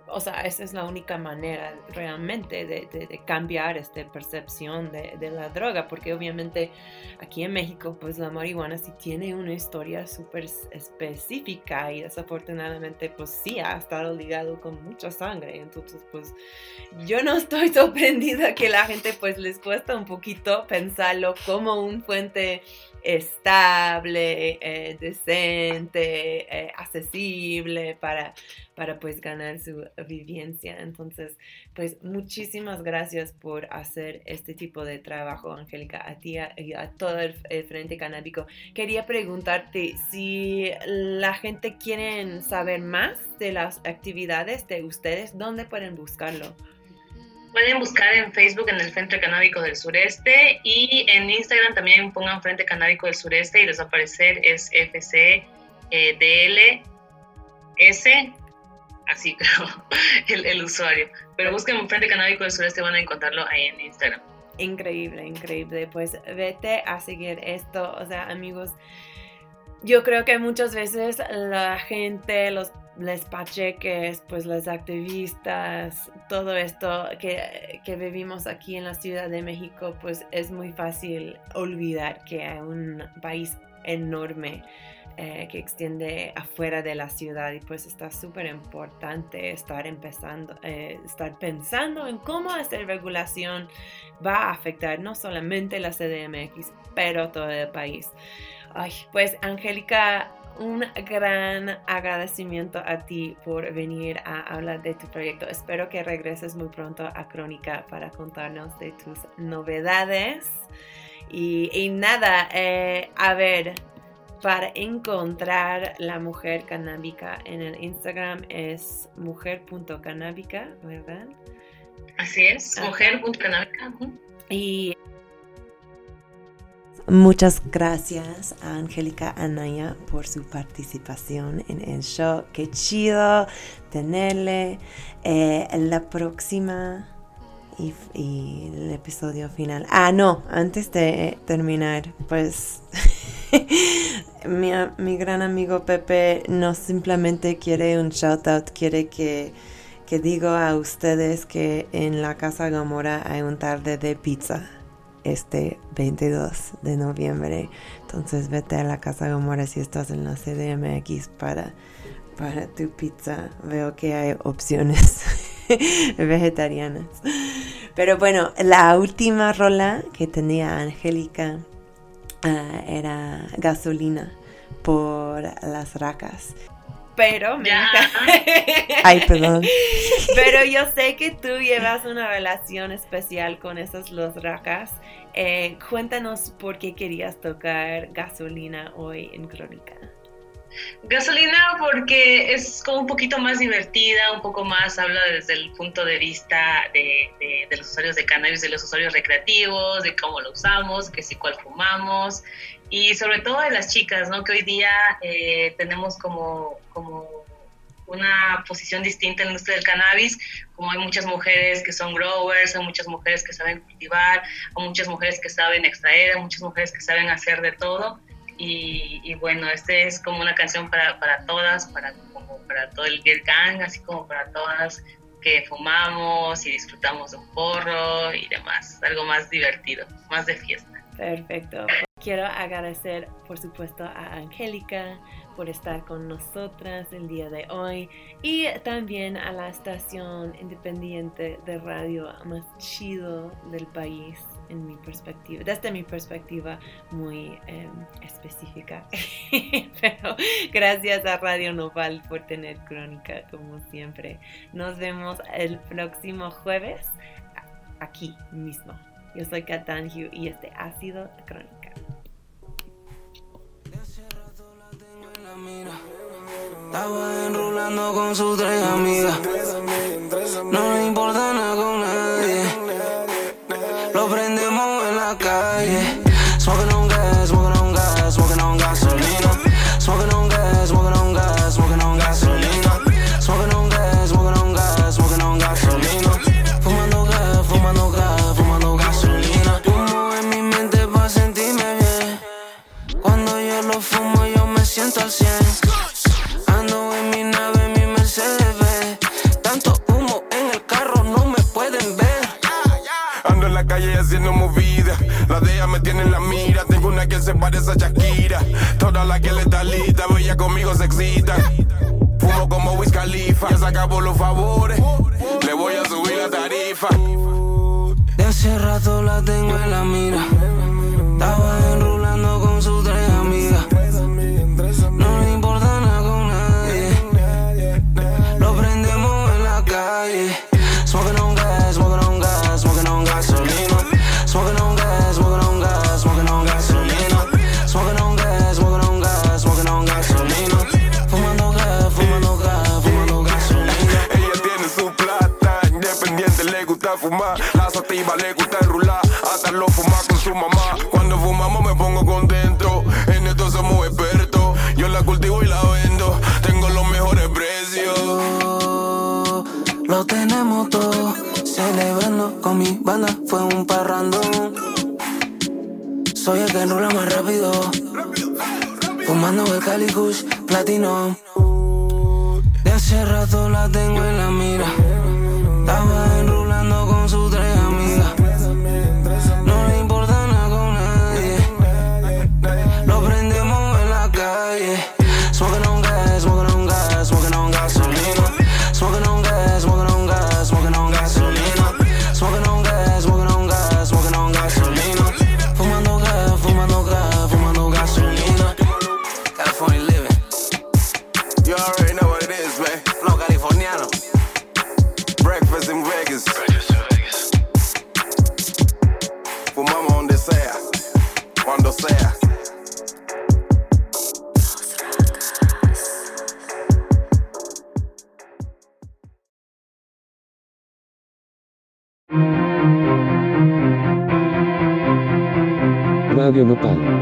o sea, esa es la única manera realmente de, cambiar esta percepción de, la droga, porque obviamente aquí en México, pues la marihuana sí tiene una historia súper es- específica y desafortunadamente, pues sí ha estado ligado con mucha sangre. Entonces, pues yo no estoy sorprendida que la gente, pues les cuesta un poquito pensarlo como un fuente estable, eh, decente, eh, accesible para, para pues ganar su vivencia. Entonces, pues muchísimas gracias por hacer este tipo de trabajo, Angélica, a ti y a todo el, el Frente Canábico. Quería preguntarte si la gente quiere saber más de las actividades de ustedes, ¿dónde pueden buscarlo? Pueden buscar en Facebook en el Frente Canábico del Sureste y en Instagram también pongan Frente Canábico del Sureste y les va a aparecer es FC eh, así creo, el, el usuario. Pero busquen Frente Canábico del Sureste van a encontrarlo ahí en Instagram. Increíble, increíble. Pues vete a seguir esto. O sea, amigos, yo creo que muchas veces la gente, los les pacheques, pues los activistas, todo esto que, que vivimos aquí en la Ciudad de México, pues es muy fácil olvidar que hay un país enorme eh, que extiende afuera de la ciudad y pues está súper importante estar empezando, eh, estar pensando en cómo esta regulación va a afectar no solamente la CDMX, pero todo el país. Ay, pues Angélica, un gran agradecimiento a ti por venir a hablar de tu proyecto. Espero que regreses muy pronto a Crónica para contarnos de tus novedades. Y, y nada, eh, a ver, para encontrar la mujer canábica en el Instagram es mujer.canábica, ¿verdad? Así es, mujer.canábica. Y Muchas gracias a Angélica Anaya por su participación en el show. Qué chido tenerle. Eh, la próxima y, el episodio final. Ah, no, antes de terminar, pues mi, mi gran amigo Pepe no simplemente quiere un shout out, quiere que, que digo a ustedes que en la Casa Gamora hay un tarde de pizza este 22 de noviembre. Entonces vete a la Casa Gamora si estás en la CDMX para, para tu pizza. Veo que hay opciones vegetarianas. Pero bueno, la última rola que tenía Angélica ah, era gasolina por las racas. Pero me Ya. encanta- Ay, perdón. Pero yo sé que tú llevas una relación especial con esas los racas. Eh, cuéntanos por qué querías tocar gasolina hoy en Crónica. Gasolina porque es como un poquito más divertida, un poco más habla desde el punto de vista de, de- de los usuarios de cannabis, de los usuarios recreativos, de cómo lo usamos, que si cuál fumamos y sobre todo de las chicas, ¿no? Que hoy día eh, tenemos como, como una posición distinta en la industria del cannabis, como hay muchas mujeres que son growers, hay muchas mujeres que saben cultivar, hay muchas mujeres que saben extraer, hay muchas mujeres que saben hacer de todo. Y, y bueno, este es como una canción para, para todas, para, como para todo el Gang, así como para todas que fumamos y disfrutamos de un porro y demás, algo más divertido, más de fiesta. Perfecto. Quiero agradecer, por supuesto, a Angélica por estar con nosotras el día de hoy y también a la estación independiente de radio más chido del país, en mi perspectiva, desde mi perspectiva muy eh, específica. Pero gracias a Radio Noval por tener crónica como siempre. Nos vemos el próximo jueves aquí mismo. Yo soy Katan y este ha sido Crónica. Estaba enrolando con sus tres amigas. No le importa nada con nadie. Lo prendemos en la calle. Smoking on gas, smoking on gas, smoking on gasolina. Smoking on gas, amigas me tienen la mira. Tengo una que se parece a Shakira. Toda la que le está lista, bella conmigo se excita. Fumo como Wiz Khalifa, ya se acabó los favores. Le voy a subir la tarifa. De hace rato la tengo en la mira. Estaba enrolando fumar. La sativa le gusta enrular, hasta lo fuma con su mamá. Cuando fumamos me pongo contento, en esto somos expertos. Yo la cultivo y la vendo, tengo los mejores precios. Lo tenemos todo, celebrando con mi banda fue un parrandón. Soy el que enrola más rápido, fumando el Cali Kush Platino. De hace rato la tengo en la mira, estaba Radio Nopal.